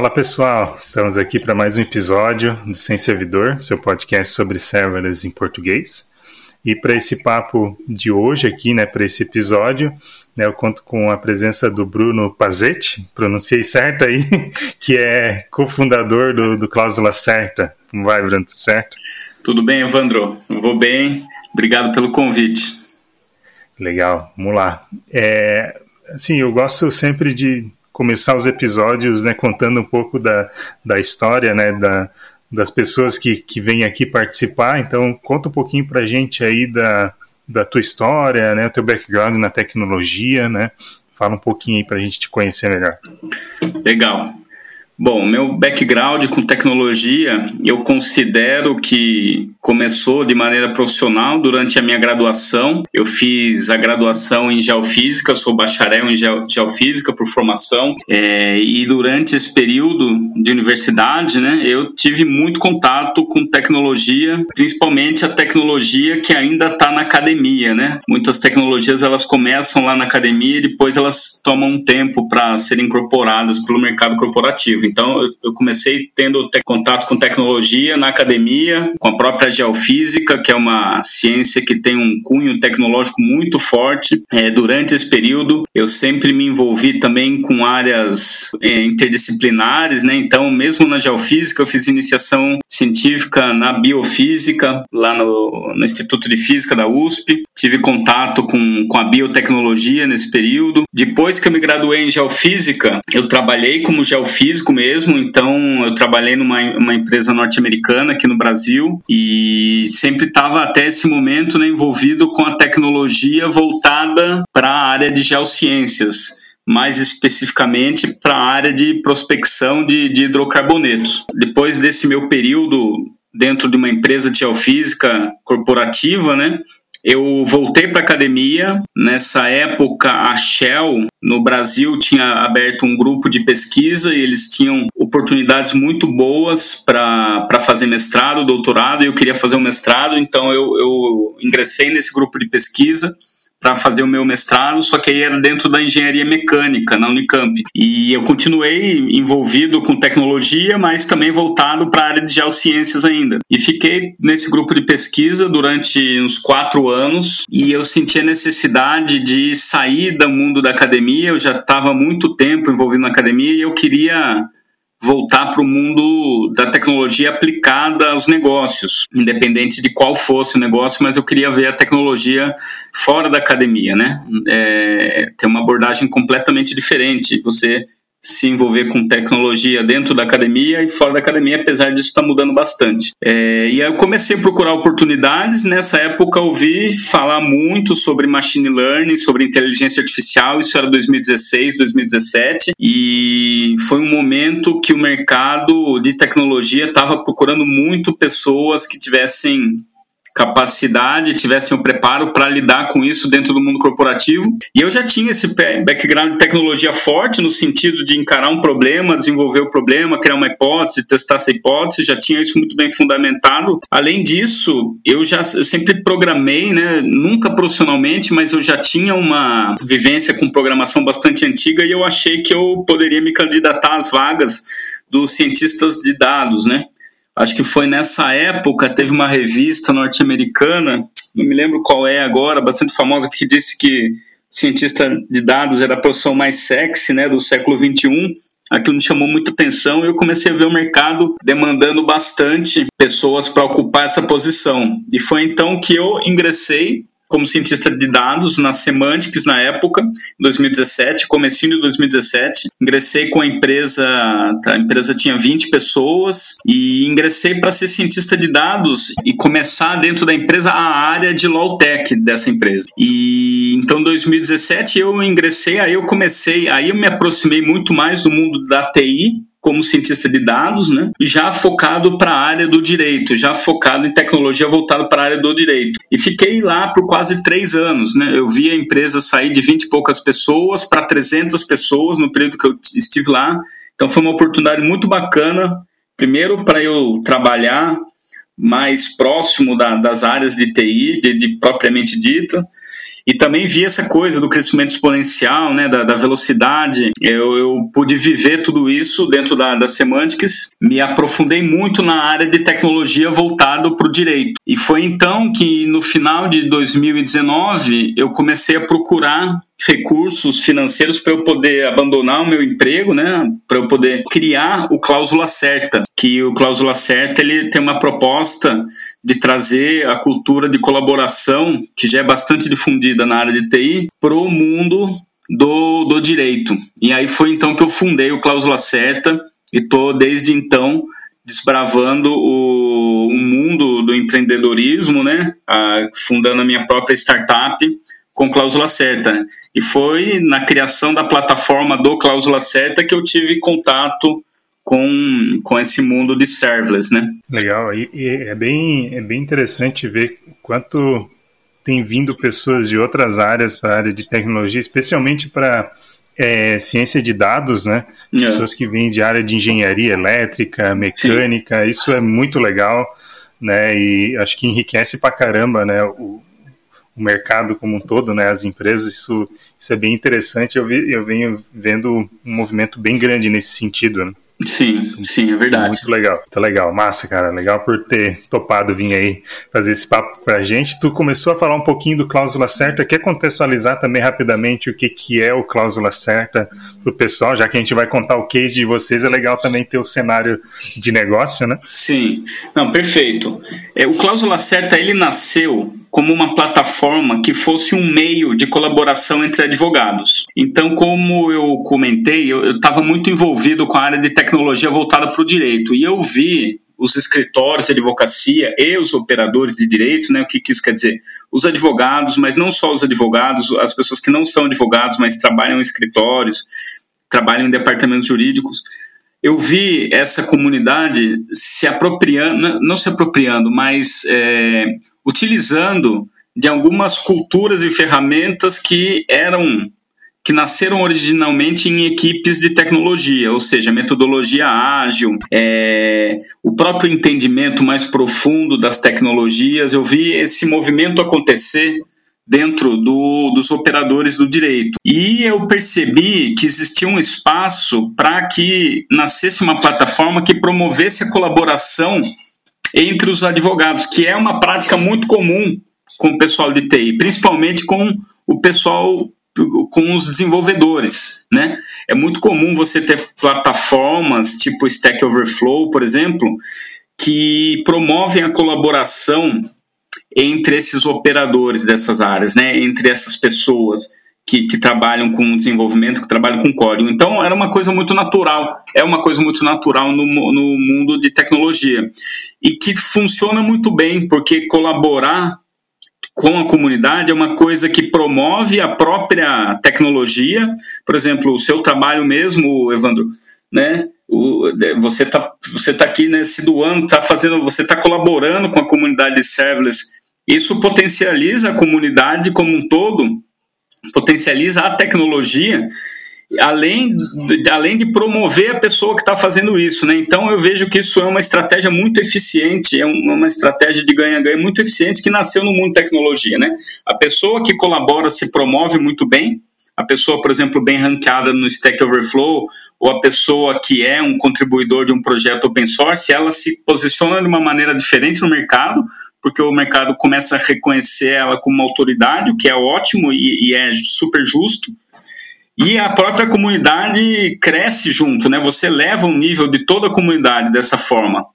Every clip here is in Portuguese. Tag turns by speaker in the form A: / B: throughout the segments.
A: Fala pessoal, estamos aqui para mais um episódio do Sem Servidor, seu podcast sobre serverless em português. E para esse papo de hoje aqui, né, para esse episódio, né, eu conto com a presença do Bruno Pazetti, pronunciei certo aí, que é cofundador do, do Cláusula Certa. Como vai, Bruno? Tudo certo?
B: Tudo bem, Evandro? Eu vou bem. Obrigado pelo convite.
A: Legal, vamos lá. É, assim, eu gosto sempre de começar os episódios né, contando um pouco da, da história né, da, das pessoas que, que vêm aqui participar. Então, conta um pouquinho para a gente aí da, da tua história, né, o teu background na tecnologia, né? Fala um pouquinho aí para a gente te conhecer melhor.
B: Legal. Bom, meu background com tecnologia, eu considero que começou de maneira profissional durante a minha graduação. Eu fiz a graduação em geofísica, sou bacharel em geofísica por formação, é, e durante esse período de universidade, né, eu tive muito contato com tecnologia, principalmente a tecnologia que ainda está na academia, né? Muitas tecnologias elas começam lá na academia e depois elas tomam um tempo para serem incorporadas pelo mercado corporativo. Então, eu comecei tendo contato com tecnologia na academia, com a própria geofísica, que é uma ciência que tem um cunho tecnológico muito forte. É, durante esse período, eu sempre me envolvi também com áreas é, interdisciplinares, né? Então, mesmo na geofísica, eu fiz iniciação científica na biofísica, lá no, no Instituto de Física da USP. Tive contato com, com a biotecnologia nesse período. Depois que eu me graduei em geofísica, eu trabalhei como geofísico mesmo, então eu trabalhei numa uma empresa norte-americana aqui no Brasil e sempre estava até esse momento né, envolvido com a tecnologia voltada para a área de geociências mais especificamente para a área de prospecção de, de, hidrocarbonetos. Depois desse meu período dentro de uma empresa de geofísica corporativa, né, eu voltei para academia. Nessa época, a Shell no Brasil tinha aberto um grupo de pesquisa e eles tinham oportunidades muito boas para fazer mestrado, doutorado. E eu queria fazer um mestrado, então eu, eu ingressei nesse grupo de pesquisa para fazer o meu mestrado, só que aí era dentro da engenharia mecânica na Unicamp. E eu continuei envolvido com tecnologia, mas também voltado para a área de geociências ainda. E fiquei nesse grupo de pesquisa durante uns quatro anos e eu senti a necessidade de sair do mundo da academia. Eu já estava muito tempo envolvido na academia e eu queria voltar para o mundo da tecnologia aplicada aos negócios, independente de qual fosse o negócio, mas eu queria ver a tecnologia fora da academia, né? É, ter uma abordagem completamente diferente. Você se envolver com tecnologia dentro da academia e fora da academia, apesar disso estar tá mudando bastante. É, e aí eu comecei a procurar oportunidades. Nessa época ouvi falar muito sobre machine learning, sobre inteligência artificial. Isso era 2016, 2017 e foi um momento que o mercado de tecnologia estava procurando muito pessoas que tivessem capacidade, tivessem o preparo para lidar com isso dentro do mundo corporativo. E eu já tinha esse background de tecnologia forte no sentido de encarar um problema, desenvolver o problema, criar uma hipótese, testar essa hipótese, já tinha isso muito bem fundamentado. Além disso, eu já eu sempre programei, né, nunca profissionalmente, mas eu já tinha uma vivência com programação bastante antiga e eu achei que eu poderia me candidatar às vagas dos cientistas de dados, né? Acho que foi nessa época, teve uma revista norte-americana, não me lembro qual é agora, bastante famosa, que disse que cientista de dados era a profissão mais sexy né, do século XXI. Aquilo me chamou muita atenção e eu comecei a ver o mercado demandando bastante pessoas para ocupar essa posição. E foi então que eu ingressei como cientista de dados na Semantics na época, 2017, comecinho de 2017. Ingressei com a empresa, a empresa tinha 20 pessoas e ingressei para ser cientista de dados e começar dentro da empresa a área de low tech dessa empresa. E então 2017 eu ingressei, aí eu comecei, aí eu me aproximei muito mais do mundo da TI como cientista de dados, né? Já focado para a área do direito, já focado em tecnologia voltado para a área do direito. E fiquei lá por quase três anos, né? Eu vi a empresa sair de 20 e poucas pessoas para 300 pessoas no período que eu estive lá. Então foi uma oportunidade muito bacana, primeiro para eu trabalhar mais próximo da, das áreas de TI, de, de propriamente dita, E também vi essa coisa do crescimento exponencial, né, da, da velocidade. Eu, eu, pude viver tudo isso dentro da, da Semantics. Me aprofundei muito na área de tecnologia voltado para o direito. E foi então que, no final de 2019, eu comecei a procurar recursos financeiros para eu poder abandonar o meu emprego, né, para eu poder criar o cláusula certa, que o cláusula certa ele tem uma proposta de trazer a cultura de colaboração que já é bastante difundida na área de TI para o mundo do, do direito. E aí foi então que eu fundei o cláusula certa e estou desde então desbravando o, o mundo do empreendedorismo, né, a, fundando a minha própria startup com cláusula certa. E foi na criação da plataforma do cláusula certa que eu tive contato com, com esse mundo de serverless, né?
A: Legal, e, e é, bem, é bem interessante ver quanto tem vindo pessoas de outras áreas para a área de tecnologia, especialmente para é, ciência de dados, né? É. Pessoas que vêm de área de engenharia elétrica, mecânica, Sim. isso é muito legal, né? E acho que enriquece pra caramba, né? O, o mercado como um todo, né, as empresas, isso, isso é bem interessante. Eu, vi, eu venho vendo um movimento bem grande nesse sentido. Né?
B: Sim, sim, é verdade.
A: Muito legal, muito legal. Massa, cara. Legal por ter topado vir aí fazer esse papo pra gente. Tu começou a falar um pouquinho do cláusula certa. Quer contextualizar também rapidamente o que, que é o cláusula certa pro pessoal, já que a gente vai contar o case de vocês, é legal também ter o cenário de negócio, né?
B: Sim. Não, perfeito. É, o cláusula certa, ele nasceu como uma plataforma que fosse um meio de colaboração entre advogados. Então, como eu comentei, eu estava muito envolvido com a área de tecnologia voltada para o direito e eu vi os escritórios de advocacia e os operadores de direito, né? O que, que isso quer dizer? Os advogados, mas não só os advogados, as pessoas que não são advogados, mas trabalham em escritórios, trabalham em departamentos jurídicos, eu vi essa comunidade se apropriando, não se apropriando, mas é, utilizando de algumas culturas e ferramentas que eram que nasceram originalmente em equipes de tecnologia, ou seja, metodologia ágil, é, o próprio entendimento mais profundo das tecnologias. Eu vi esse movimento acontecer dentro do, dos operadores do direito. E eu percebi que existia um espaço para que nascesse uma plataforma que promovesse a colaboração entre os advogados, que é uma prática muito comum com o pessoal de TI, principalmente com o pessoal com os desenvolvedores, né? É muito comum você ter plataformas tipo Stack Overflow, por exemplo, que promovem a colaboração entre esses operadores dessas áreas, né? Entre essas pessoas que, que, trabalham com desenvolvimento, que trabalham com código. Então, era uma coisa muito natural, é uma coisa muito natural no, no mundo de tecnologia. E que funciona muito bem, porque colaborar com a comunidade é uma coisa que promove a própria tecnologia. Por exemplo, o seu trabalho mesmo, Evandro, né? O, você está você tá aqui né, se doando, tá fazendo, você está colaborando com a comunidade de serverless. Isso potencializa a comunidade como um todo potencializa a tecnologia além, além de promover a pessoa que está fazendo isso. Né? Então eu vejo que isso é uma estratégia muito eficiente, é uma estratégia de ganha-ganha muito eficiente que nasceu no mundo tecnologia. Né? A pessoa que colabora se promove muito bem, a pessoa, por exemplo, bem ranqueada no Stack Overflow, ou a pessoa que é um contribuidor de um projeto open source, ela se posiciona de uma maneira diferente no mercado, porque o mercado começa a reconhecer ela como uma autoridade, o que é ótimo e, e é super justo. E a própria comunidade cresce junto, né? Você leva o nível de toda a comunidade dessa forma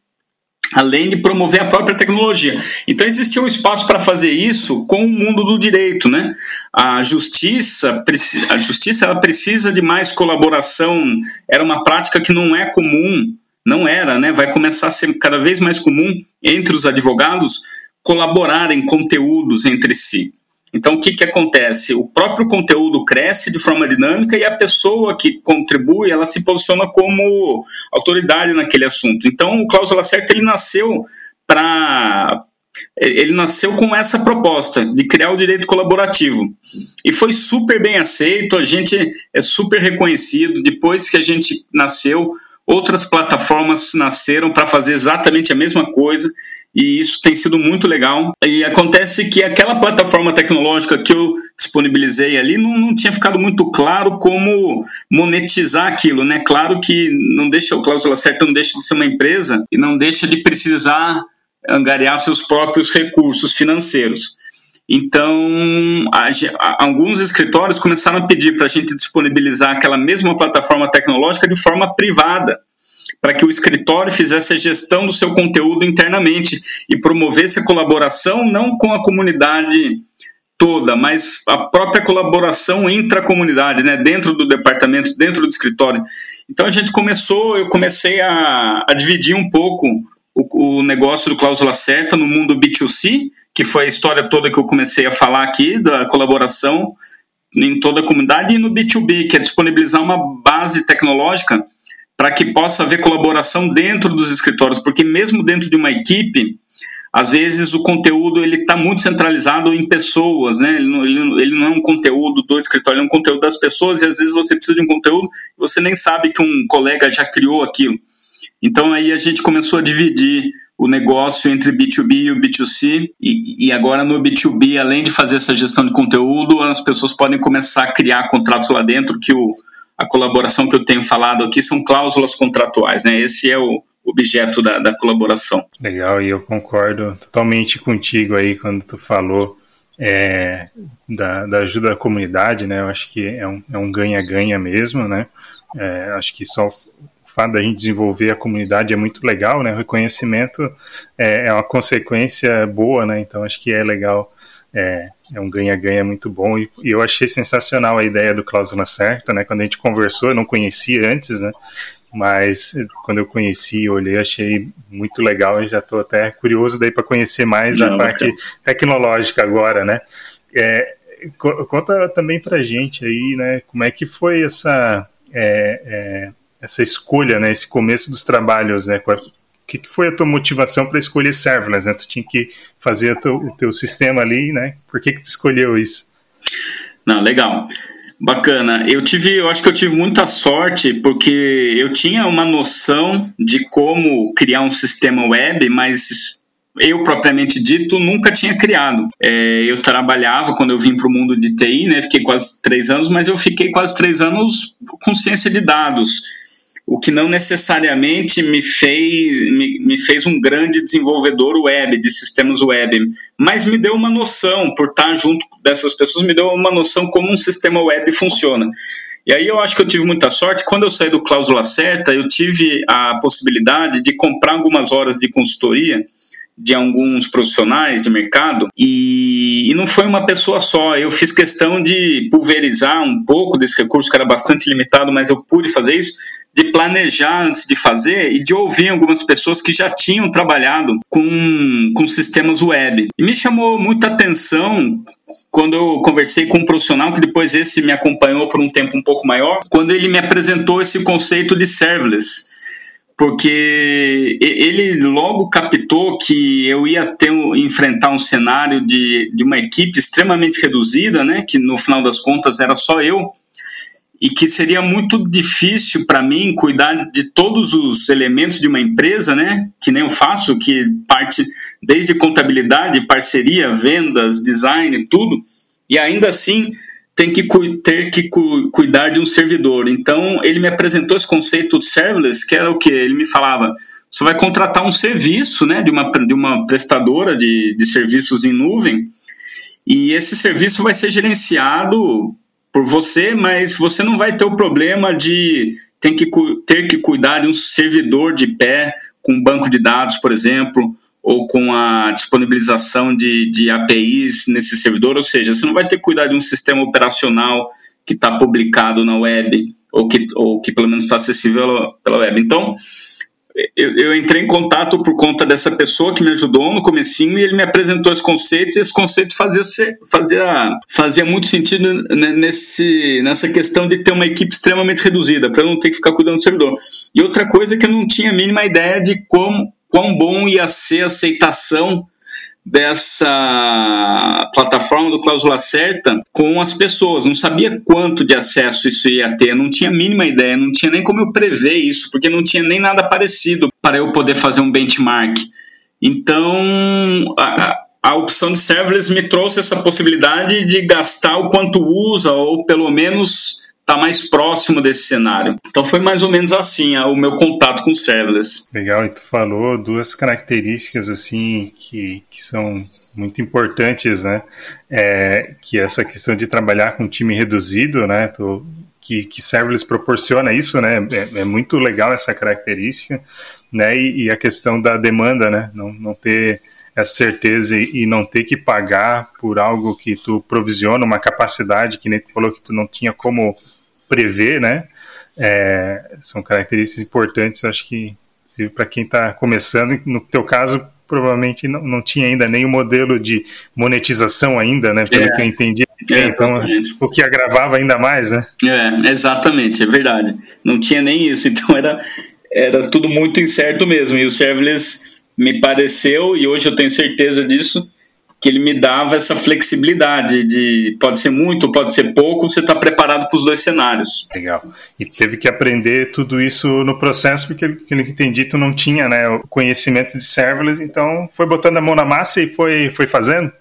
B: além de promover a própria tecnologia. Então existia um espaço para fazer isso com o mundo do direito, né? A justiça, a justiça ela precisa de mais colaboração. Era uma prática que não é comum, não era, né? Vai começar a ser cada vez mais comum entre os advogados colaborarem conteúdos entre si. Então, o que, que acontece? O próprio conteúdo cresce de forma dinâmica e a pessoa que contribui, ela se posiciona como autoridade naquele assunto. Então, o Cláusula Certa, ele nasceu para ele nasceu com essa proposta de criar o direito colaborativo e foi super bem aceito. A gente é super reconhecido. Depois que a gente nasceu, outras plataformas nasceram para fazer exatamente a mesma coisa e isso tem sido muito legal. E acontece que aquela plataforma tecnológica que eu disponibilizei ali não, não tinha ficado muito claro como monetizar aquilo, né? Claro que não deixa o Cláusula Certa não deixa de ser uma empresa e não deixa de precisar angariar seus próprios recursos financeiros. Então, a, a, alguns escritórios começaram a pedir para a gente disponibilizar aquela mesma plataforma tecnológica de forma privada, para que o escritório fizesse a gestão do seu conteúdo internamente e promovesse a colaboração não com a comunidade toda, mas a própria colaboração entre a comunidade, né, dentro do departamento, dentro do escritório. Então a gente começou, eu comecei a, a dividir um pouco o, o negócio do Cláusula Certa no mundo B2C, que foi a história toda que eu comecei a falar aqui, da colaboração em toda a comunidade, e no B2B, que é disponibilizar uma base tecnológica para que possa haver colaboração dentro dos escritórios, porque mesmo dentro de uma equipe, às vezes o conteúdo ele está muito centralizado em pessoas, né? Ele não, ele, ele não, é um conteúdo do escritório, é um conteúdo das pessoas e às vezes você precisa de um conteúdo e você nem sabe que um colega já criou aquilo. Então aí a gente começou a dividir o negócio entre B2B e o B2C. E, e, agora no B2B, além de fazer essa gestão de conteúdo, as pessoas podem começar a criar contratos lá dentro, que o, a colaboração que eu tenho falado aqui são cláusulas contratuais, né? Esse é o objeto da, da colaboração.
A: Legal, e eu concordo totalmente contigo aí quando tu falou é, da, da, ajuda da comunidade, né? Eu acho que é um ganha-ganha é um mesmo, né? É, acho que só fato da gente desenvolver a comunidade é muito legal, né? O reconhecimento é, é uma consequência boa, né? Então acho que é legal, é, é um ganha-ganha muito bom. E, e, eu achei sensacional a ideia do cláusula certa, né? Quando a gente conversou, eu não conhecia antes, né? Mas quando eu conheci, olhei, achei muito legal e já estou até curioso daí para conhecer mais não, a parte tecnológica agora, né? É, conta também para gente aí, né? Como é que foi essa é, é, essa escolha, né, esse começo dos trabalhos, né, o que, foi a tua motivação para escolher serverless, né? Tu tinha que fazer o teu, o teu sistema ali, né? Por que que tu escolheu isso?
B: Não, legal. Bacana. Eu tive, eu acho que eu tive muita sorte porque eu tinha uma noção de como criar um sistema web, mas eu propriamente dito nunca tinha criado. É, eu trabalhava quando eu vim para o mundo de TI, né? Fiquei quase três anos, mas eu fiquei quase três anos com ciência de dados o que não necessariamente me fez, me, me, fez um grande desenvolvedor web, de sistemas web, mas me deu uma noção, por estar junto dessas pessoas, me deu uma noção como um sistema web funciona. E aí eu acho que eu tive muita sorte. Quando eu saí do Cláusula Certa, eu tive a possibilidade de comprar algumas horas de consultoria de alguns profissionais de mercado e, e, não foi uma pessoa só. Eu fiz questão de pulverizar um pouco desse recurso que era bastante limitado, mas eu pude fazer isso, de planejar antes de fazer e de ouvir algumas pessoas que já tinham trabalhado com, com sistemas web. E me chamou muita atenção quando eu conversei com um profissional que depois esse me acompanhou por um tempo um pouco maior, quando ele me apresentou esse conceito de serverless porque ele logo captou que eu ia ter enfrentar um cenário de, de uma equipe extremamente reduzida, né, que no final das contas era só eu, e que seria muito difícil para mim cuidar de todos os elementos de uma empresa, né, que nem eu faço, que parte desde contabilidade, parceria, vendas, design, tudo, e ainda assim tem que ter que cu cuidar de um servidor. Então, ele me apresentou esse conceito de serverless, que era o que? Ele me falava, você vai contratar um serviço né, de, uma, de uma prestadora de, de serviços em nuvem, e esse serviço vai ser gerenciado por você, mas você não vai ter o problema de ter que, ter que cuidar de um servidor de pé com um banco de dados, por exemplo, ou com a disponibilização de, de APIs nesse servidor, ou seja, você não vai ter que cuidar de um sistema operacional que está publicado na web, ou que, ou que pelo menos está acessível pela web. Então, eu, eu, entrei em contato por conta dessa pessoa que me ajudou no comecinho e ele me apresentou esse conceito e esse conceito fazia, fazia, fazia muito sentido nesse, nessa questão de ter uma equipe extremamente reduzida, para não ter que ficar cuidando do servidor. E outra coisa é que eu não tinha a mínima ideia de como quão bom ia ser a aceitação dessa plataforma do Cláusula Certa com as pessoas. Não sabia quanto de acesso isso ia ter, não tinha a mínima ideia, não tinha nem como eu prever isso, porque não tinha nem nada parecido para eu poder fazer um benchmark. Então, a, a opção de serverless me trouxe essa possibilidade de gastar o quanto usa, ou pelo menos tá mais próximo desse cenário. Então foi mais ou menos assim o meu contato com o serverless.
A: Legal, e tu falou duas características assim que, que são muito importantes, né? É, que essa questão de trabalhar com time reduzido, né? Tu, que, que serverless proporciona isso, né? É, é, muito legal essa característica, né? E, e, a questão da demanda, né? Não, não ter essa certeza e, não ter que pagar por algo que tu provisiona uma capacidade que nem tu falou que tu não tinha como prever, né? É, são características importantes, acho que para quem está começando, no teu caso, provavelmente não, não tinha ainda o modelo de monetização ainda, né? Pelo é. que eu entendi. É, então, o que agravava ainda mais, né?
B: É, exatamente, é verdade. Não tinha nem isso, então era, era tudo muito incerto mesmo. E o serverless me pareceu, e hoje eu tenho certeza disso, que ele me dava essa flexibilidade de pode ser muito, pode ser pouco, você está preparado para os dois cenários.
A: Legal. E teve que aprender tudo isso no processo, porque, pelo que entendi, tu não tinha né, o conhecimento de serverless, então foi botando a mão na massa e foi, foi fazendo?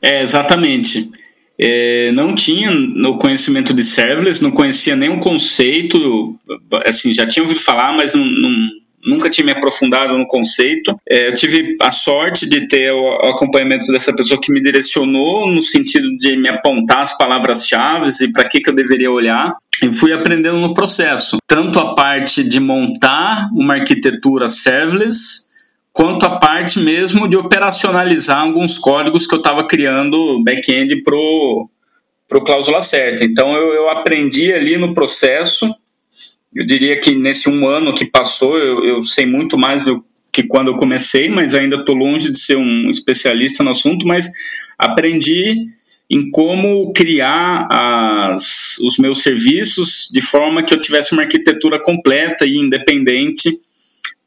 B: É, exatamente. É, não tinha no conhecimento de serverless, não conhecia nenhum conceito, assim, já tinha ouvido falar, mas não, não nunca tinha me aprofundado no conceito. É, eu tive a sorte de ter o acompanhamento dessa pessoa que me direcionou no sentido de me apontar as palavras-chave e para que, que eu deveria olhar. E fui aprendendo no processo, tanto a parte de montar uma arquitetura serverless, quanto a parte mesmo de operacionalizar alguns códigos que eu estava criando back-end pro pro cláusula certa. Então eu, eu aprendi ali no processo eu diria que nesse um ano que passou, eu, eu sei muito mais do que quando eu comecei, mas ainda estou longe de ser um especialista no assunto, mas aprendi em como criar as, os meus serviços de forma que eu tivesse uma arquitetura completa e independente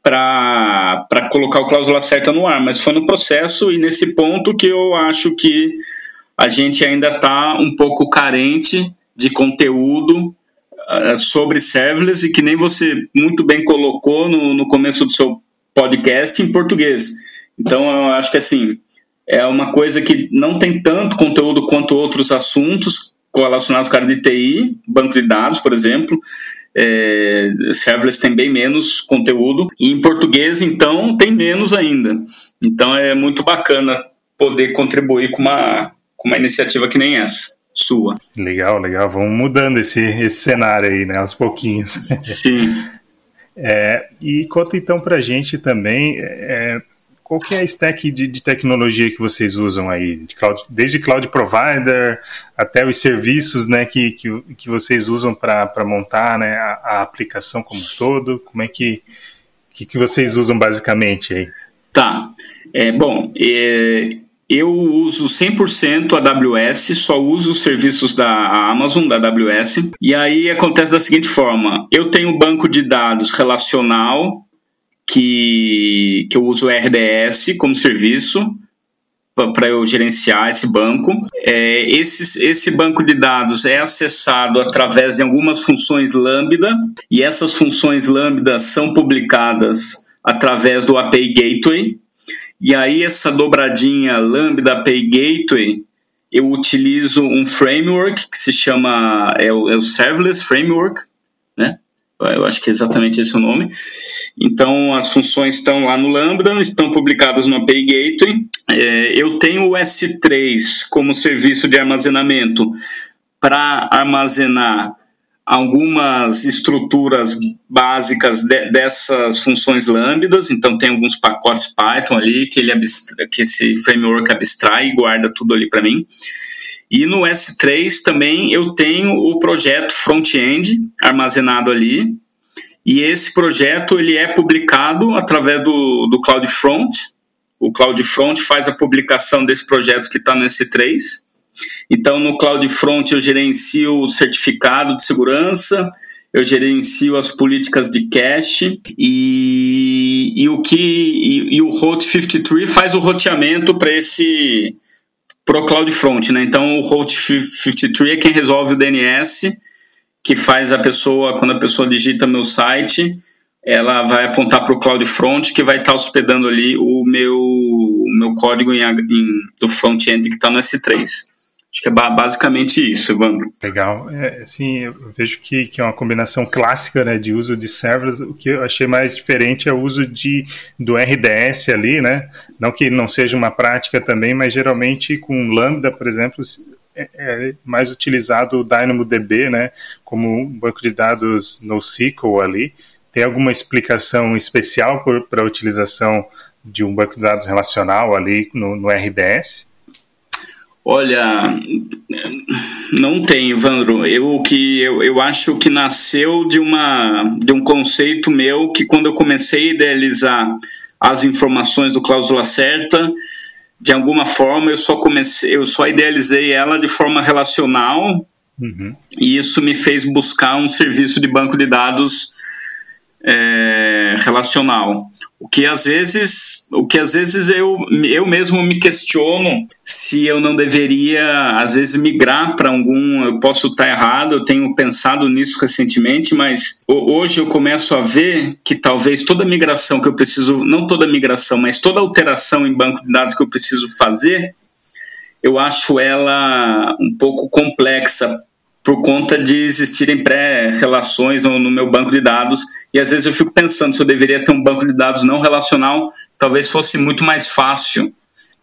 B: para colocar o cláusula certa no ar. Mas foi no processo e nesse ponto que eu acho que a gente ainda está um pouco carente de conteúdo sobre serverless e que nem você muito bem colocou no, no começo do seu podcast em português. Então, eu acho que assim, é uma coisa que não tem tanto conteúdo quanto outros assuntos relacionados com a área de TI, banco de dados, por exemplo. É, serverless tem bem menos conteúdo e em português então tem menos ainda então é muito bacana poder contribuir com uma, com uma iniciativa que nem essa sua.
A: Legal, legal. Vamos mudando esse, esse cenário aí, né? Aos pouquinhos.
B: Sim.
A: É, e conta então pra gente também é, qual que é a stack de, de, tecnologia que vocês usam aí, de cloud, desde cloud provider até os serviços né, que, que, que vocês usam para montar né, a, a, aplicação como um todo, como é que, que, que vocês usam basicamente aí?
B: Tá. É, bom, é, eu uso 100% AWS, só uso os serviços da Amazon, da AWS. E aí acontece da seguinte forma: eu tenho um banco de dados relacional que, que eu uso RDS como serviço para eu gerenciar esse banco. É, esse, esse banco de dados é acessado através de algumas funções Lambda e essas funções Lambda são publicadas através do API Gateway, e aí essa dobradinha Lambda API Gateway, eu utilizo um framework que se chama é o, é o Serverless Framework, né? Eu acho que é exatamente esse o nome. Então, as funções estão lá no Lambda, estão publicadas no API Gateway. É, eu tenho o S3 como serviço de armazenamento para armazenar algumas estruturas básicas de, dessas funções lambdas, então tem alguns pacotes Python ali que, ele que esse framework abstrai e guarda tudo ali para mim. E no S3 também eu tenho o projeto front-end armazenado ali, e esse projeto ele é publicado através do, do CloudFront. O CloudFront faz a publicação desse projeto que está no S3. Então, no CloudFront, eu gerencio o certificado de segurança, eu gerencio as políticas de cache e, e o que e, e, o Route 53 faz o roteamento para esse pro CloudFront, né? Então o Route 53 é quem resolve o DNS, que faz a pessoa quando a pessoa digita meu site, ela vai apontar para o CloudFront que vai estar tá hospedando ali o meu, o meu código em, em, do front-end que está no S3. Acho que é basicamente isso, Evandro.
A: Legal. É, assim, eu vejo que, que é uma combinação clássica né, de uso de servers. O que eu achei mais diferente é o uso de, do RDS ali, né? Não que não seja uma prática também, mas geralmente com Lambda, por exemplo, é, é mais utilizado o DynamoDB, né? Como um banco de dados NoSQL ali. Tem alguma explicação especial para a utilização de um banco de dados relacional ali no, no RDS?
B: Olha, não tem, Evandro. Eu que eu, eu acho que nasceu de uma de um conceito meu que quando eu comecei a idealizar as informações do cláusula certa, de alguma forma eu só comecei, eu só idealizei ela de forma relacional. Uhum. E isso me fez buscar um serviço de banco de dados é, relacional. O que às vezes, o que às vezes eu, eu mesmo me questiono se eu não deveria, às vezes, migrar para algum. Eu posso estar errado, eu tenho pensado nisso recentemente, mas hoje eu começo a ver que talvez toda migração que eu preciso, não toda migração, mas toda alteração em banco de dados que eu preciso fazer, eu acho ela um pouco complexa por conta de existirem pré-relações no, no, meu banco de dados. E às vezes eu fico pensando se eu deveria ter um banco de dados não relacional, talvez fosse muito mais fácil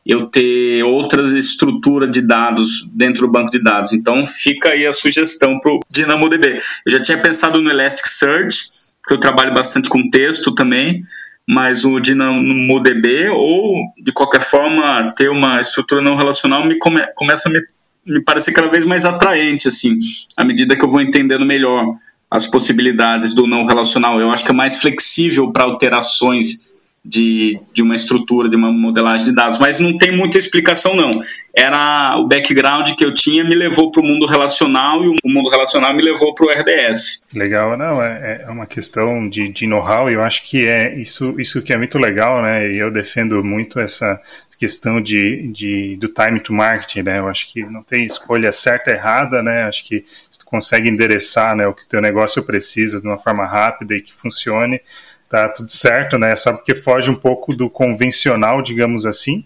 B: eu ter outras estruturas de dados dentro do banco de dados. Então fica aí a sugestão para o DynamoDB. Eu já tinha pensado no Elasticsearch, porque eu trabalho bastante com texto também, mas o DynamoDB ou de qualquer forma ter uma estrutura não relacional me come, começa a me me parece cada vez mais atraente, assim, à medida que eu vou entendendo melhor as possibilidades do não relacional. Eu acho que é mais flexível para alterações de, de uma estrutura, de uma modelagem de dados, mas não tem muita explicação, não. Era o background que eu tinha me levou para o mundo relacional e o mundo relacional me levou para o RDS.
A: Legal, não, é, é uma questão de, de know-how e eu acho que é isso, isso que é muito legal, né, e eu defendo muito essa questão de, de, do time to market, né? Eu acho que não tem escolha certa errada, né? Acho que se tu consegue endereçar né, o que o teu negócio precisa de uma forma rápida e que funcione, tá tudo certo, né? Só porque foge um pouco do convencional, digamos assim,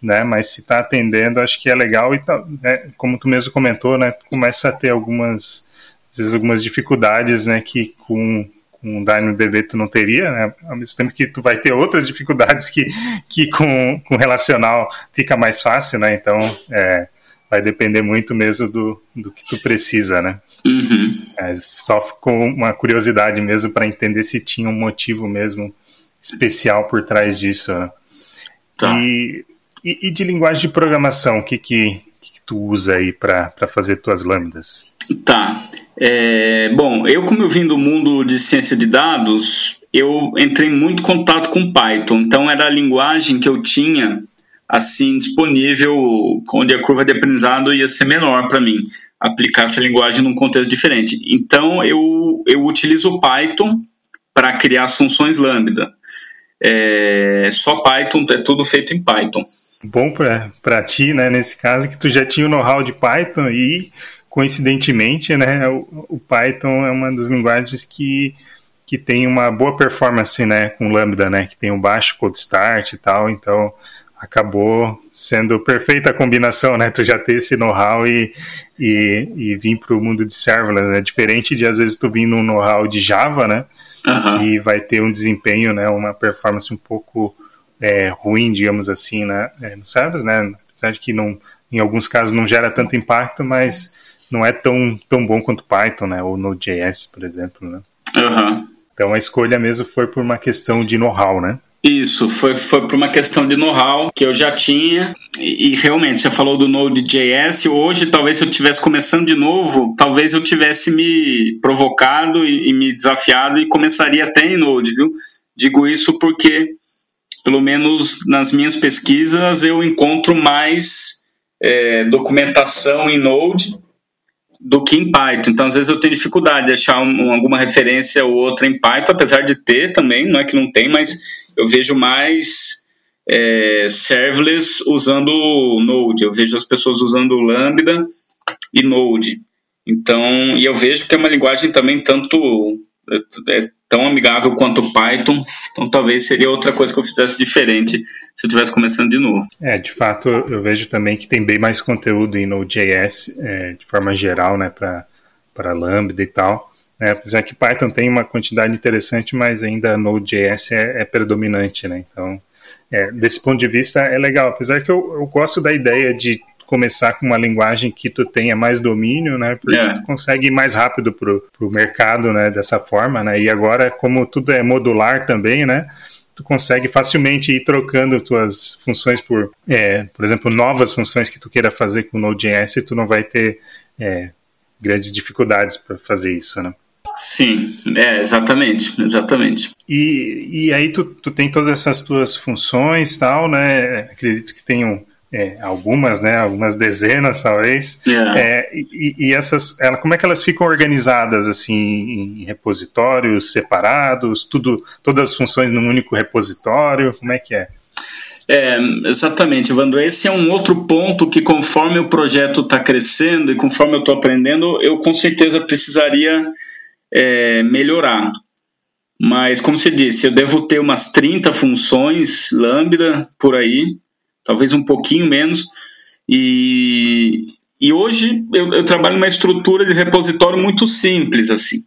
A: né? Mas se está atendendo, acho que é legal e tá, né? como tu mesmo comentou, né? Começa a ter algumas, às vezes algumas dificuldades, né? Que com com o DynamoDB tu não teria, né? Ao mesmo tempo que tu vai ter outras dificuldades que, que com, com relacional fica mais fácil, né? Então, é, vai depender muito mesmo do, do que tu precisa, né? Uhum. Mas só com uma curiosidade mesmo para entender se tinha um motivo mesmo especial por trás disso, né? Tá. E, e, e, de linguagem de programação, o que, que, que tu usa aí para fazer tuas lambdas?
B: Tá. É, bom, eu como eu vim do mundo de ciência de dados, eu entrei em muito contato com Python. Então era a linguagem que eu tinha assim disponível, onde a curva de aprendizado ia ser menor para mim aplicar essa linguagem num contexto diferente. Então eu eu utilizo Python para criar as funções lambda. É, só Python, é tudo feito em Python.
A: Bom para ti, né, nesse caso, que tu já tinha o know-how de Python e coincidentemente, né, o, o, Python é uma das linguagens que, que tem uma boa performance, né, com Lambda, né, que tem um baixo code start e tal, então acabou sendo perfeita a combinação, né, tu já ter esse know-how e, e, e vir para o mundo de serverless, né, diferente de às vezes tu vir num know-how de Java, né, uhum. que vai ter um desempenho, né, uma performance um pouco é, ruim, digamos assim, né, é, no serverless, né, apesar de que não, em alguns casos não gera tanto impacto, mas não é tão, tão bom quanto Python, né? Ou Node.js, por exemplo, né? Uhum. Então a escolha mesmo foi por uma questão de know-how, né?
B: Isso, foi, foi por uma questão de know-how que eu já tinha. E, e, realmente, você falou do Node.js. Hoje, talvez se eu estivesse começando de novo, talvez eu tivesse me provocado e, e, me desafiado e começaria até em Node, viu? Digo isso porque, pelo menos nas minhas pesquisas, eu encontro mais é, documentação em Node do que em Python. Então, às vezes eu tenho dificuldade de achar um, alguma referência ou outra em Python, apesar de ter também, não é que não tem, mas eu vejo mais é, serverless usando Node. Eu vejo as pessoas usando Lambda e Node. Então, e eu vejo que é uma linguagem também tanto é, é tão amigável quanto o Python, então talvez seria outra coisa que eu fizesse diferente se eu estivesse começando de novo.
A: É, de fato, eu vejo também que tem bem mais conteúdo em Node.js, é, de forma geral, né, para Lambda e tal. É, apesar que Python tem uma quantidade interessante, mas ainda Node.js é, é predominante, né? Então, é, desse ponto de vista é legal. Apesar que eu, eu gosto da ideia de começar com uma linguagem que tu tenha mais domínio, né? Porque é. tu consegue ir mais rápido pro, pro mercado, né? Dessa forma, né? E agora, como tudo é modular também, né? Tu consegue facilmente ir trocando tuas funções por, é, por exemplo, novas funções que tu queira fazer com Node.js e tu não vai ter é, grandes dificuldades para fazer isso, né?
B: Sim, é, exatamente, exatamente.
A: E, e aí tu, tu tem todas essas tuas funções tal, né? Acredito que tenham é, algumas, né? Algumas dezenas, talvez. Yeah. É, e, e, essas, ela, como é que elas ficam organizadas assim em repositórios separados? Tudo, todas as funções num único repositório? Como é que é?
B: É, exatamente, Evandro. Esse é um outro ponto que, conforme o projeto está crescendo e conforme eu estou aprendendo, eu com certeza precisaria é, melhorar. Mas, como você disse, eu devo ter umas 30 funções Lambda por aí, talvez um pouquinho menos. E, e hoje eu, eu trabalho numa estrutura de repositório muito simples, assim.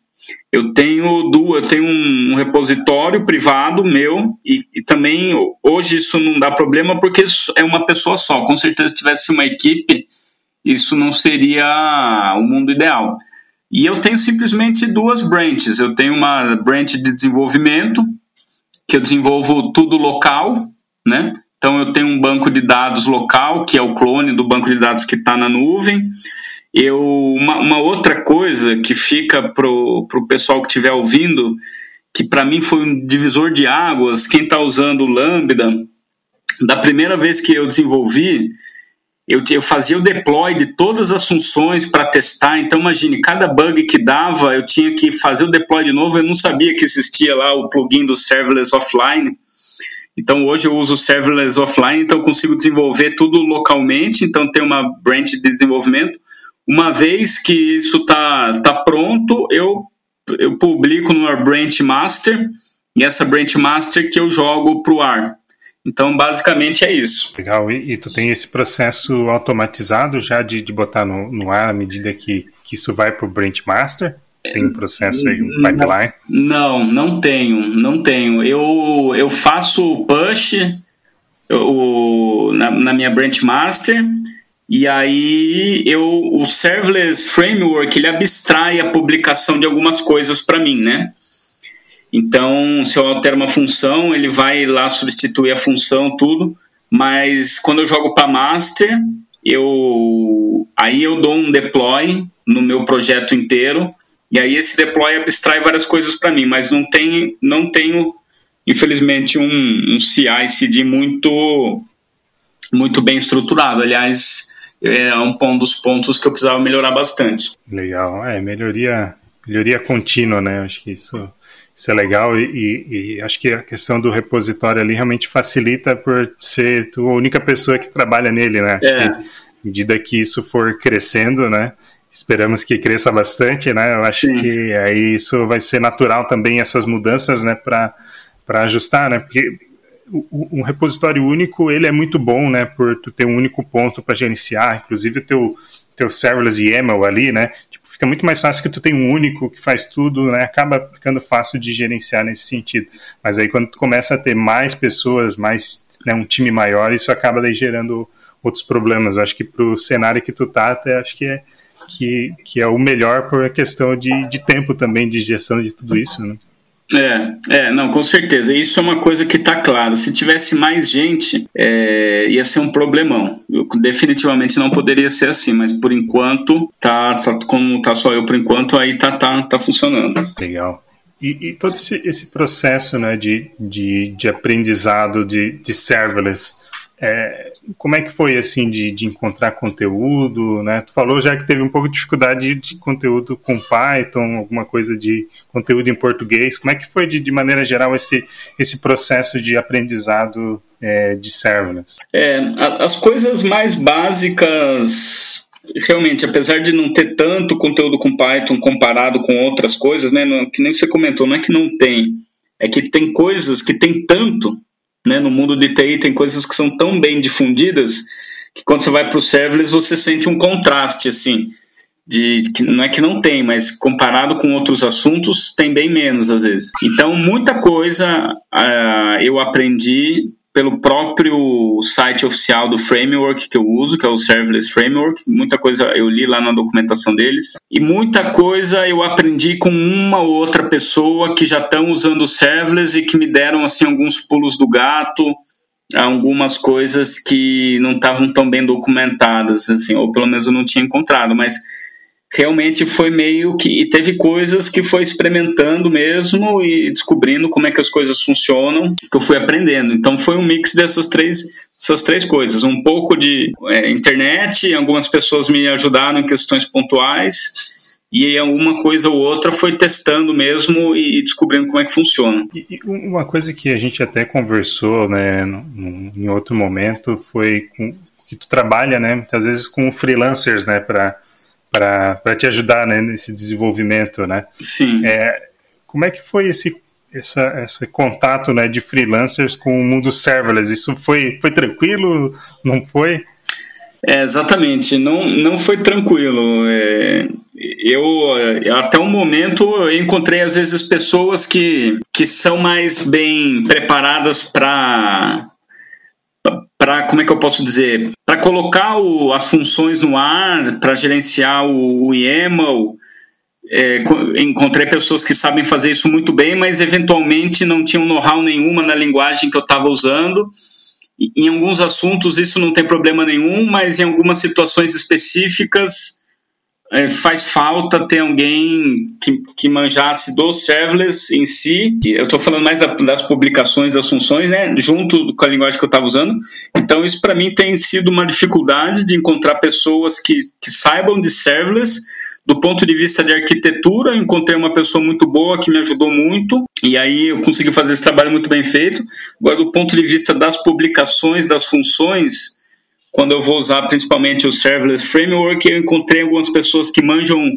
B: Eu tenho duas, eu tenho um, repositório privado meu e, e, também hoje isso não dá problema porque é uma pessoa só. Com certeza, se tivesse uma equipe, isso não seria o mundo ideal. E eu tenho simplesmente duas branches. Eu tenho uma branch de desenvolvimento, que eu desenvolvo tudo local, né? Então eu tenho um banco de dados local, que é o clone do banco de dados que está na nuvem. Eu, uma, uma, outra coisa que fica para o pessoal que estiver ouvindo, que para mim foi um divisor de águas, quem está usando o Lambda, da primeira vez que eu desenvolvi, eu, eu fazia o deploy de todas as funções para testar. Então, imagine, cada bug que dava, eu tinha que fazer o deploy de novo. Eu não sabia que existia lá o plugin do Serverless Offline. Então, hoje eu uso Serverless Offline, então consigo desenvolver tudo localmente. Então, tem uma branch de desenvolvimento. Uma vez que isso está tá pronto, eu, eu publico numa branch master. E essa branch master que eu jogo para o ar. Então, basicamente é isso.
A: Legal. E, e tu tem esse processo automatizado já de, de botar no, no ar à medida que, que isso vai para o Branch Master? Tem um processo aí, um pipeline?
B: Não, não tenho, não tenho. Eu, eu faço push eu, na, na minha Branch Master e aí eu, o Serverless Framework ele abstrai a publicação de algumas coisas para mim, né? Então, se eu altero uma função, ele vai lá substituir a função, tudo. Mas quando eu jogo para master, eu aí eu dou um deploy no meu projeto inteiro e aí esse deploy abstrai várias coisas para mim, mas não tem não tenho infelizmente um, um CI/CD muito muito bem estruturado. Aliás, é um dos pontos que eu precisava melhorar bastante.
A: Legal, é melhoria melhoria contínua, né? Acho que isso isso é legal e, e, e, acho que a questão do repositório ali realmente facilita por ser tu a única pessoa que trabalha nele, né? É. à medida que isso for crescendo, né? Esperamos que cresça bastante, né? Eu acho Sim. que aí isso vai ser natural também essas mudanças, né? Para ajustar, né? Porque um repositório único ele é muito bom, né? Por tu ter um único ponto para gerenciar, inclusive o teu teu serverless YAML ali, né? fica muito mais fácil que tu tem um único que faz tudo, né? Acaba ficando fácil de gerenciar nesse sentido. Mas aí quando tu começa a ter mais pessoas, mais né, um time maior, isso acaba daí gerando outros problemas. Eu acho que para o cenário que tu tá, até acho que é que, que é o melhor por questão de, de tempo também de gestão de tudo isso, né?
B: É, é, não, com certeza. Isso é uma coisa que está clara. Se tivesse mais gente, é, ia ser um problemão. Eu, definitivamente não poderia ser assim, mas por enquanto, tá só, como tá só eu por enquanto, aí tá, tá, tá funcionando.
A: Legal. E, e todo esse, esse, processo né, de, de, de aprendizado de, de serverless, é, como é que foi assim de, de, encontrar conteúdo, né? Tu falou já que teve um pouco de dificuldade de conteúdo com Python, alguma coisa de conteúdo em português. Como é que foi de, de maneira geral esse, esse processo de aprendizado é, de serverless?
B: É, as coisas mais básicas realmente, apesar de não ter tanto conteúdo com Python comparado com outras coisas, né, que nem você comentou, não é que não tem, é que tem coisas que tem tanto, né, no mundo de TI tem coisas que são tão bem difundidas que quando você vai para o serverless você sente um contraste assim de que não é que não tem, mas comparado com outros assuntos tem bem menos às vezes. Então muita coisa uh, eu aprendi pelo próprio site oficial do framework que eu uso, que é o Serverless Framework. Muita coisa eu li lá na documentação deles. E muita coisa eu aprendi com uma ou outra pessoa que já estão usando o Serverless e que me deram assim alguns pulos do gato, algumas coisas que não estavam tão bem documentadas, assim, ou pelo menos eu não tinha encontrado, mas realmente foi meio que e teve coisas que foi experimentando mesmo e descobrindo como é que as coisas funcionam que eu fui aprendendo então foi um mix dessas três essas três coisas um pouco de é, internet algumas pessoas me ajudaram em questões pontuais e alguma coisa ou outra foi testando mesmo e descobrindo como é que funciona.
A: E uma coisa que a gente até conversou, né, em outro momento, foi com, que tu trabalha, né, muitas vezes com freelancers, né, para para te ajudar né, nesse desenvolvimento, né?
B: Sim.
A: É, como é que foi esse, essa, esse contato né, de freelancers com o mundo serverless? Isso foi, foi tranquilo? Não foi?
B: É, exatamente, não, não foi tranquilo. É, eu até o momento eu encontrei às vezes pessoas que, que são mais bem preparadas para para como é que eu posso dizer para colocar o, as funções no ar para gerenciar o, o YAML é, encontrei pessoas que sabem fazer isso muito bem mas eventualmente não tinham know-how nenhuma na linguagem que eu estava usando. Em alguns assuntos isso não tem problema nenhum mas em algumas situações específicas faz falta ter alguém que, que manjasse do serverless em si. Eu estou falando mais da, das publicações, das funções, né, junto com a linguagem que eu estava usando. Então, isso para mim tem sido uma dificuldade de encontrar pessoas que, que saibam de serverless. Do ponto de vista de arquitetura, encontrei uma pessoa muito boa que me ajudou muito, e aí eu consegui fazer esse trabalho muito bem feito. Agora, do ponto de vista das publicações, das funções, quando eu vou usar principalmente o Serverless Framework, eu encontrei algumas pessoas que manjam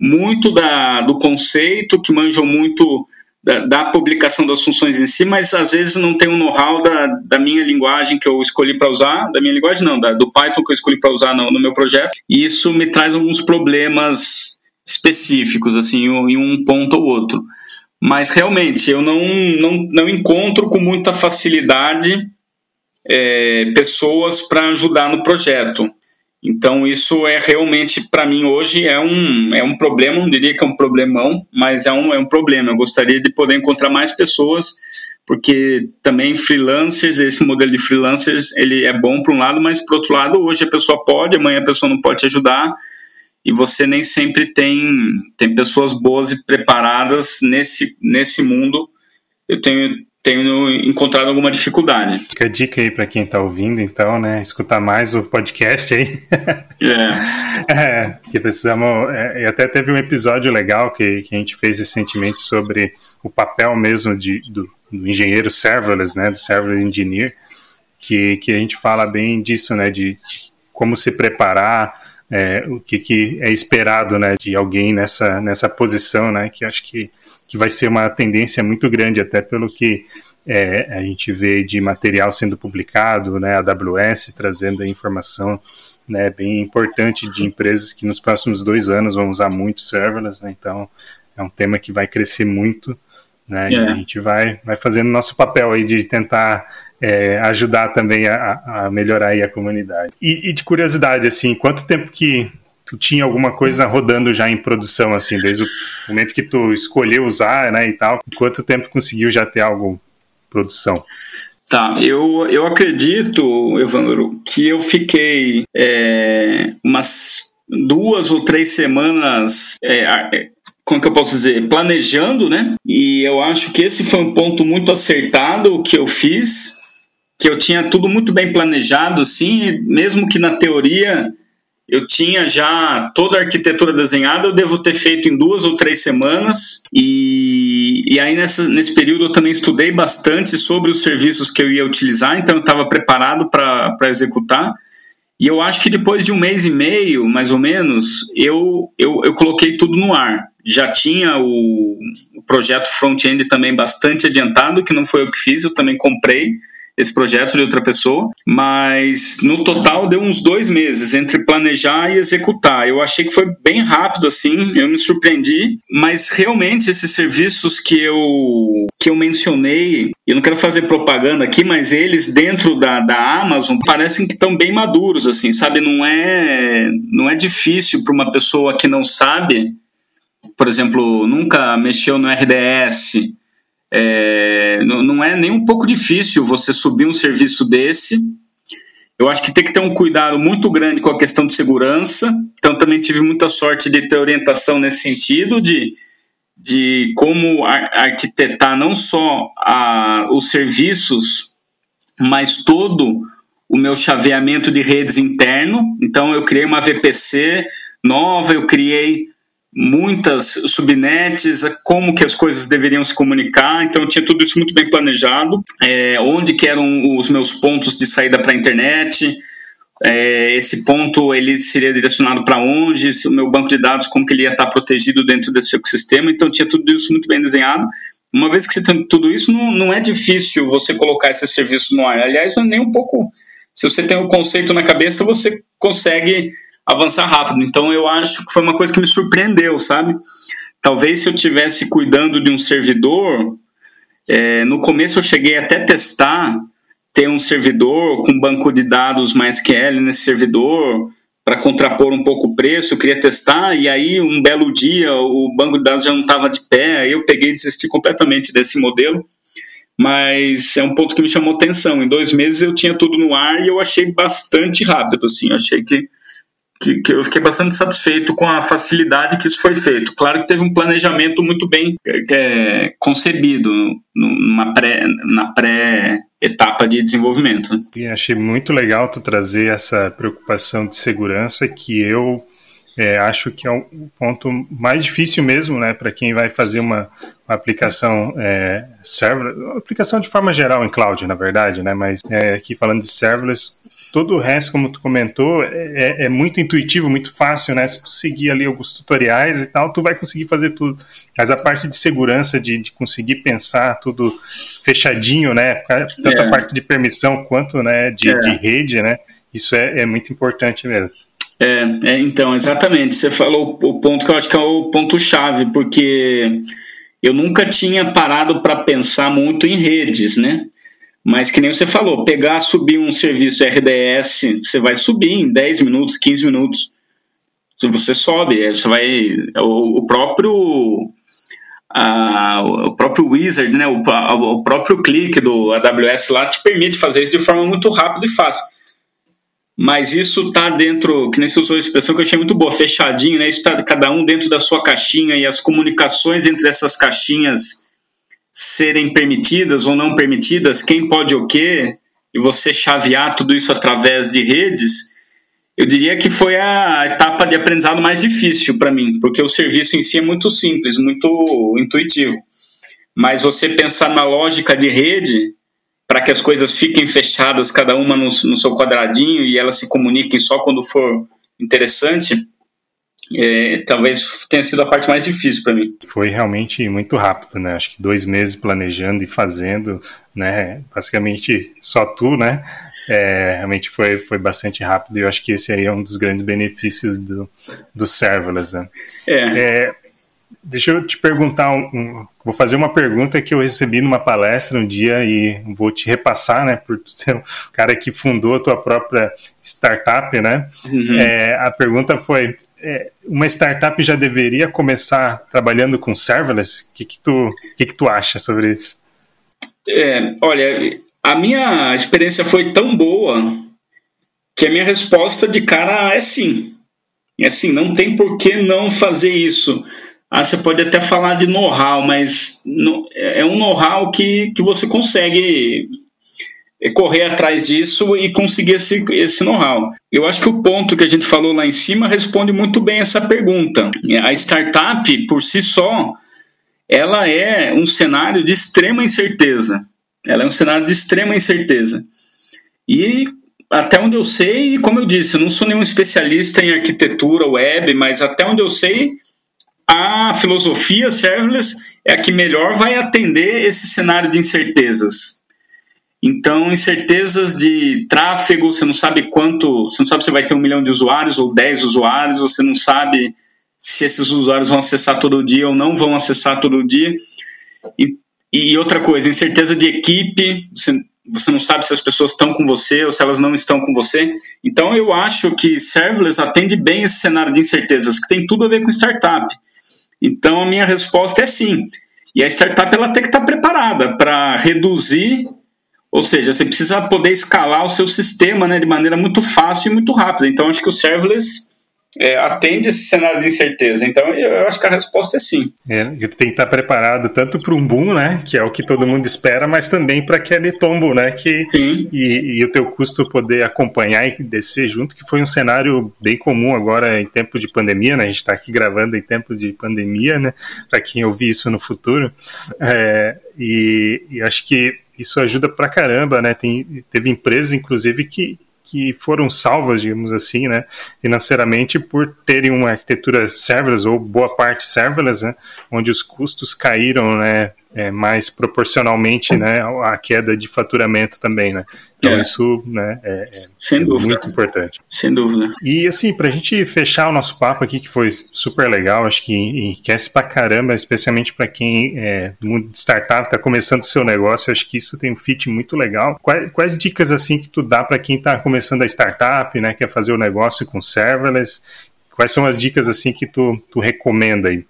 B: muito da, do conceito, que manjam muito da, da, publicação das funções em si, mas às vezes não tem um know-how da, da minha linguagem que eu escolhi para usar, da minha linguagem não, da, do Python que eu escolhi para usar no, no, meu projeto, e isso me traz alguns problemas específicos, assim, em um ponto ou outro. Mas realmente eu não, não, não encontro com muita facilidade é, pessoas para ajudar no projeto. Então isso é realmente para mim hoje é um, é um problema, não diria que é um problemão, mas é um, é um problema. Eu gostaria de poder encontrar mais pessoas, porque também freelancers, esse modelo de freelancers, ele é bom para um lado, mas por outro lado, hoje a pessoa pode, amanhã a pessoa não pode te ajudar, e você nem sempre tem, tem pessoas boas e preparadas nesse, nesse mundo. Eu tenho tenho encontrado alguma dificuldade.
A: Fica a dica aí para quem está ouvindo, então, né? Escutar mais o podcast aí. É. é que precisamos. É, até teve um episódio legal que, que a gente fez recentemente sobre o papel mesmo de, do, do engenheiro serverless, né? Do serverless engineer, que, que a gente fala bem disso, né? De como se preparar. É, o que, que é esperado né, de alguém nessa, nessa posição, né, que acho que que vai ser uma tendência muito grande, até pelo que é, a gente vê de material sendo publicado, né, a AWS trazendo a informação né, bem importante de empresas que nos próximos dois anos vão usar muito serverless, né, então é um tema que vai crescer muito, né, e a gente vai, vai fazendo nosso papel aí de tentar é, ajudar também a, a melhorar a comunidade. E, e, de curiosidade, assim, quanto tempo que tu tinha alguma coisa rodando já em produção, assim, desde o momento que tu escolheu usar, né, e tal, quanto tempo conseguiu já ter algo em produção?
B: Tá, eu, eu acredito, Evandro, que eu fiquei é, umas duas ou três semanas, é, é, como que eu posso dizer, planejando, né? E eu acho que esse foi um ponto muito acertado que eu fiz, que eu tinha tudo muito bem planejado, assim, mesmo que na teoria eu tinha já toda a arquitetura desenhada, eu devo ter feito em duas ou três semanas. E, e aí, nessa, nesse período, eu também estudei bastante sobre os serviços que eu ia utilizar, então eu estava preparado para executar. E eu acho que depois de um mês e meio, mais ou menos, eu, eu, eu coloquei tudo no ar. Já tinha o, o projeto front-end também bastante adiantado, que não foi eu que fiz, eu também comprei esse projeto de outra pessoa, mas no total deu uns dois meses entre planejar e executar. Eu achei que foi bem rápido assim, eu me surpreendi, mas realmente esses serviços que eu que eu mencionei, eu não quero fazer propaganda aqui, mas eles dentro da, da Amazon parecem que estão bem maduros, assim, sabe? Não é não é difícil para uma pessoa que não sabe, por exemplo, nunca mexeu no RDS é, não, é nem um pouco difícil você subir um serviço desse. Eu acho que tem que ter um cuidado muito grande com a questão de segurança. Então, também tive muita sorte de ter orientação nesse sentido, de, de como arquitetar não só a, os serviços, mas todo o meu chaveamento de redes interno. Então, eu criei uma VPC nova, eu criei muitas subnets, como que as coisas deveriam se comunicar, então tinha tudo isso muito bem planejado, é, onde que eram os meus pontos de saída para a internet, é, esse ponto ele seria direcionado para onde, o meu banco de dados, como que ele ia estar protegido dentro desse ecossistema, então tinha tudo isso muito bem desenhado. Uma vez que você tem tudo isso, não, não é difícil você colocar esse serviço no ar. Aliás, não é nem um pouco. Se você tem o um conceito na cabeça, você consegue avançar rápido. Então eu acho que foi uma coisa que me surpreendeu, sabe? Talvez se eu tivesse cuidando de um servidor, é, no começo eu cheguei até testar ter um servidor com banco de dados MySQL nesse servidor para contrapor um pouco o preço, eu queria testar e aí um belo dia o banco de dados já não estava de pé, aí eu peguei e desisti completamente desse modelo, mas é um ponto que me chamou atenção. Em dois meses eu tinha tudo no ar e eu achei bastante rápido, assim, eu achei que que, que, eu fiquei bastante satisfeito com a facilidade que isso foi feito. Claro que teve um planejamento muito bem é, concebido numa pré, na pré-etapa de desenvolvimento.
A: E achei muito legal tu trazer essa preocupação de segurança que eu é, acho que é o ponto mais difícil mesmo, né, para quem vai fazer uma, uma aplicação é, uma aplicação de forma geral em cloud, na verdade, né, mas é, aqui falando de serverless, todo o resto, como tu comentou, é, é, muito intuitivo, muito fácil, né? Se tu seguir ali alguns tutoriais e tal, tu vai conseguir fazer tudo. Mas a parte de segurança, de, de conseguir pensar tudo fechadinho, né? Tanto é. a parte de permissão quanto né, de, é. de rede, né? Isso é, é muito importante mesmo.
B: É, é, então, exatamente. Você falou o ponto que eu acho que é o ponto-chave, porque eu nunca tinha parado para pensar muito em redes, né? Mas que nem você falou, pegar, subir um serviço RDS, você vai subir em 10 minutos, 15 minutos. Você sobe, você vai. O, próprio. A, o próprio wizard, né, o, a, o próprio clique do AWS lá te permite fazer isso de forma muito rápida e fácil. Mas isso está dentro, que nem você usou a expressão que eu achei muito boa, fechadinho, né? Isso está cada um dentro da sua caixinha e as comunicações entre essas caixinhas serem permitidas ou não permitidas, quem pode o quê, e você chavear tudo isso através de redes, eu diria que foi a etapa de aprendizado mais difícil para mim, porque o serviço em si é muito simples, muito intuitivo. Mas você pensar na lógica de rede, para que as coisas fiquem fechadas, cada uma no, no seu quadradinho, e elas se comuniquem só quando for interessante, é, talvez tenha sido a parte mais difícil para mim.
A: Foi realmente muito rápido, né? Acho que dois meses planejando e fazendo, né? Basicamente só tu, né? É, realmente foi, foi bastante rápido e eu acho que esse aí é um dos grandes benefícios do, do serverless, né? É. é deixa eu te perguntar, um, vou fazer uma pergunta que eu recebi numa palestra um dia e vou te repassar, né, por ser o cara que fundou a tua própria startup, né? Uhum. É, a pergunta foi, é, uma startup já deveria começar trabalhando com serverless? O que, que, tu, que, que tu acha sobre isso?
B: É, olha, a minha experiência foi tão boa que a minha resposta de cara é sim. É assim, não tem por que não fazer isso. Ah, você pode até falar de know-how, mas é um know-how que, que você consegue é correr atrás disso e conseguir esse, esse know-how. Eu acho que o ponto que a gente falou lá em cima responde muito bem essa pergunta. A startup, por si só, ela é um cenário de extrema incerteza. Ela é um cenário de extrema incerteza. E até onde eu sei, como eu disse, eu não sou nenhum especialista em arquitetura web, mas até onde eu sei, a filosofia serverless é a que melhor vai atender esse cenário de incertezas. Então, incertezas de tráfego, você não sabe quanto, você não sabe se vai ter um milhão de usuários ou dez usuários, você não sabe se esses usuários vão acessar todo dia ou não vão acessar todo dia. E, e outra coisa, incerteza de equipe, você, você não sabe se as pessoas estão com você ou se elas não estão com você. Então, eu acho que serverless atende bem esse cenário de incertezas, que tem tudo a ver com startup. Então, a minha resposta é sim. E a startup ela tem que estar preparada para reduzir ou seja, você precisa poder escalar o seu sistema né, de maneira muito fácil e muito rápida. Então, acho que o serverless é, atende esse cenário de incerteza. Então, eu acho que a resposta é sim.
A: É, tem que estar preparado tanto para um boom, né, que é o que todo mundo espera, mas também para aquele tombo, né, que sim. E, e, o teu custo poder acompanhar e descer junto, que foi um cenário bem comum agora em tempo de pandemia, né, a gente está aqui gravando em tempo de pandemia, né, para quem ouvir isso no futuro, é, e, e acho que isso ajuda pra caramba, né? Tem, teve empresas, inclusive, que, que foram salvas, digamos assim, né, financeiramente por terem uma arquitetura serverless ou boa parte serverless, né, onde os custos caíram, né, é, mais proporcionalmente né, à queda de faturamento também, né? Então é. isso né, é, é
B: dúvida.
A: muito importante.
B: Sem dúvida.
A: E assim, para a gente fechar o nosso papo aqui, que foi super legal, acho que enriquece pra caramba, especialmente para quem é mundo de startup, está começando seu negócio, acho que isso tem um fit muito legal. Quais, quais dicas assim que tu dá para quem está começando a startup, né, quer fazer o negócio com serverless? Quais são as dicas assim que tu, tu recomenda aí?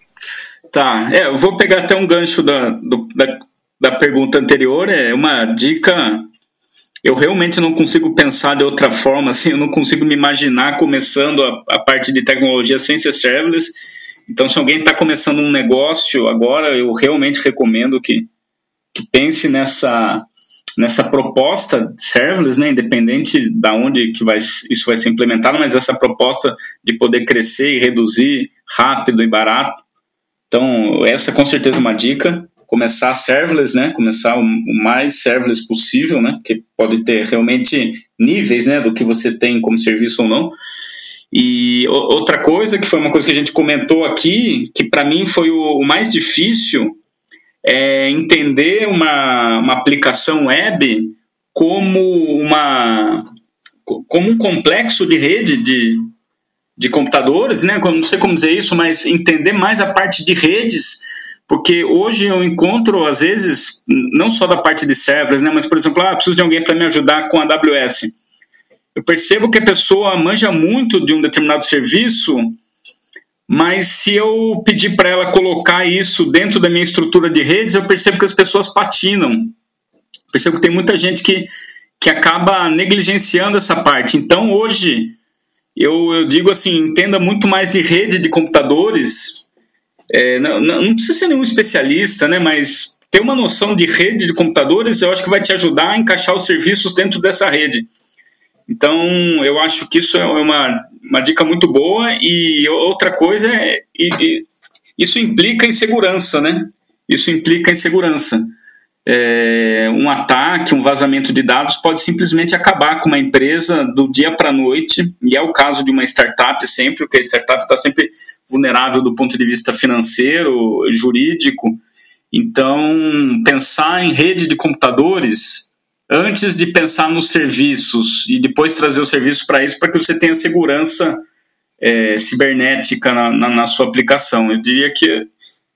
B: Tá, é, eu vou pegar até um gancho da, do, da, da pergunta anterior, é uma dica eu realmente não consigo pensar de outra forma, assim, eu não consigo me imaginar começando a, a parte de tecnologia sem ser serverless. Então, se alguém está começando um negócio agora, eu realmente recomendo que, que pense nessa, nessa proposta serverless, né, independente da onde que vai, isso vai ser implementado, mas essa proposta de poder crescer e reduzir rápido e barato, então, essa com certeza é uma dica. Começar serverless, né? Começar o mais serverless possível, né? Porque pode ter realmente níveis, né? Do que você tem como serviço ou não. E outra coisa, que foi uma coisa que a gente comentou aqui, que para mim foi o, o, mais difícil, é entender uma, uma aplicação web como uma como um complexo de rede de, de computadores, né? Não sei como dizer isso, mas entender mais a parte de redes, porque hoje eu encontro, às vezes, não só da parte de servers, né? Mas, por exemplo, ah, preciso de alguém para me ajudar com a AWS. Eu percebo que a pessoa manja muito de um determinado serviço, mas se eu pedir para ela colocar isso dentro da minha estrutura de redes, eu percebo que as pessoas patinam. Percebo que tem muita gente que, que acaba negligenciando essa parte. Então, hoje, eu, eu digo assim, entenda muito mais de rede de computadores. É, não, não, precisa ser nenhum especialista, né? Mas ter uma noção de rede de computadores, eu acho que vai te ajudar a encaixar os serviços dentro dessa rede. Então, eu acho que isso é uma, uma dica muito boa. E outra coisa é, e, e, isso implica em segurança, né? Isso implica em segurança é, um ataque, um vazamento de dados pode simplesmente acabar com uma empresa do dia para a noite, e é o caso de uma startup sempre, porque a startup está sempre vulnerável do ponto de vista financeiro, jurídico. Então, pensar em rede de computadores antes de pensar nos serviços e depois trazer os serviços para isso, para que você tenha segurança é, cibernética na, na, na sua aplicação. Eu diria que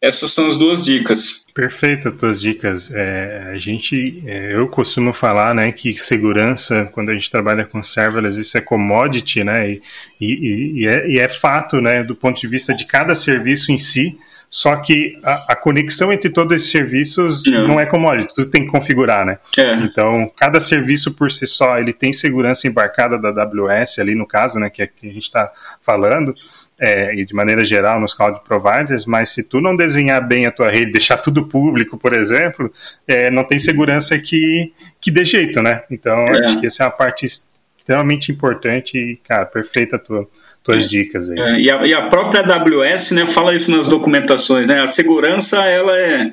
B: essas são as duas dicas.
A: Perfeito, as tuas dicas. É, a gente, é, eu costumo falar, né, que segurança, quando a gente trabalha com serverless, isso é commodity, né, e, e, e, é, e é fato, né, do ponto de vista de cada serviço em si, só que a, a, conexão entre todos esses serviços não, não é commodity, tudo tem que configurar, né? É. Então, cada serviço por si só, ele tem segurança embarcada da AWS ali no caso, né, que, é que a gente está falando, é, e de maneira geral nos cloud providers, mas se tu não desenhar bem a tua rede, deixar tudo público, por exemplo, é, não tem segurança que, que dê jeito, né? Então, é. acho que essa é uma parte extremamente importante e, cara, perfeita a tua, tuas é. dicas aí.
B: É, e, a, e, a, própria AWS, né, fala isso nas documentações, né? A segurança, ela é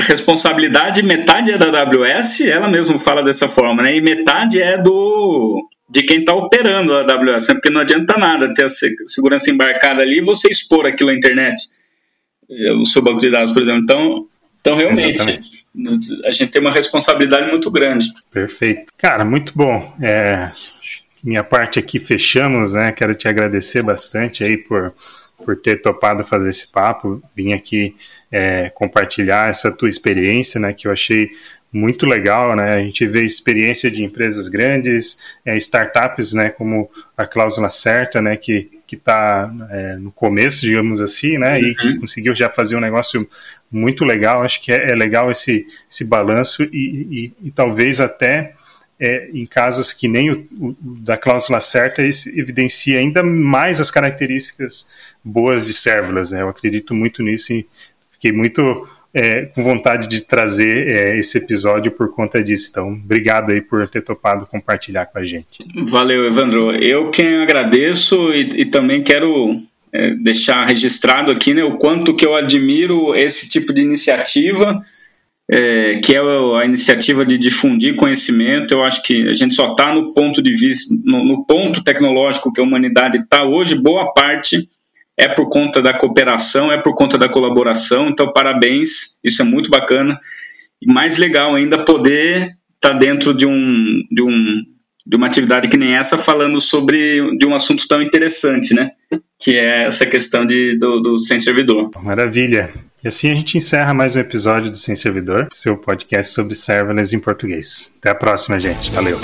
B: responsabilidade, metade é da AWS, ela mesma fala dessa forma, né? E metade é do de quem está operando a AWS, né? porque não adianta nada ter a segurança embarcada ali e você expor aquilo à internet, eh, o seu banco de dados, por exemplo. Então, então realmente, Exatamente. a gente tem uma responsabilidade muito grande.
A: Perfeito. Cara, muito bom. É, minha parte aqui fechamos, né? Quero te agradecer bastante aí por por ter topado fazer esse papo, vim aqui é, compartilhar essa tua experiência, né, que eu achei muito legal, né, a gente vê experiência de empresas grandes, é, startups, né, como a Cláusula Certa, né, que que está é, no começo, digamos assim, né, uhum. e que conseguiu já fazer um negócio muito legal, acho que é, é legal esse, esse balanço e, e, e talvez até é, em casos que nem o, o, da cláusula certa, isso evidencia ainda mais as características boas de serverless. Né? Eu acredito muito nisso e fiquei muito é, com vontade de trazer é, esse episódio por conta disso. Então, obrigado aí por ter topado compartilhar com a gente.
B: Valeu, Evandro. Eu quem agradeço e, e também quero é, deixar registrado aqui né, o quanto que eu admiro esse tipo de iniciativa é, que é a iniciativa de difundir conhecimento. Eu acho que a gente só está no ponto de vista, no, no, ponto tecnológico que a humanidade está hoje, boa parte é por conta da cooperação, é por conta da colaboração. Então, parabéns, isso é muito bacana. E mais legal ainda poder estar tá dentro de um, de um de uma atividade que nem essa falando sobre de um assunto tão interessante, né? Que é essa questão de, do, do sem servidor.
A: Maravilha. E assim a gente encerra mais um episódio do Sem Servidor, seu podcast sobre serverless em português. Até a próxima, gente. Valeu.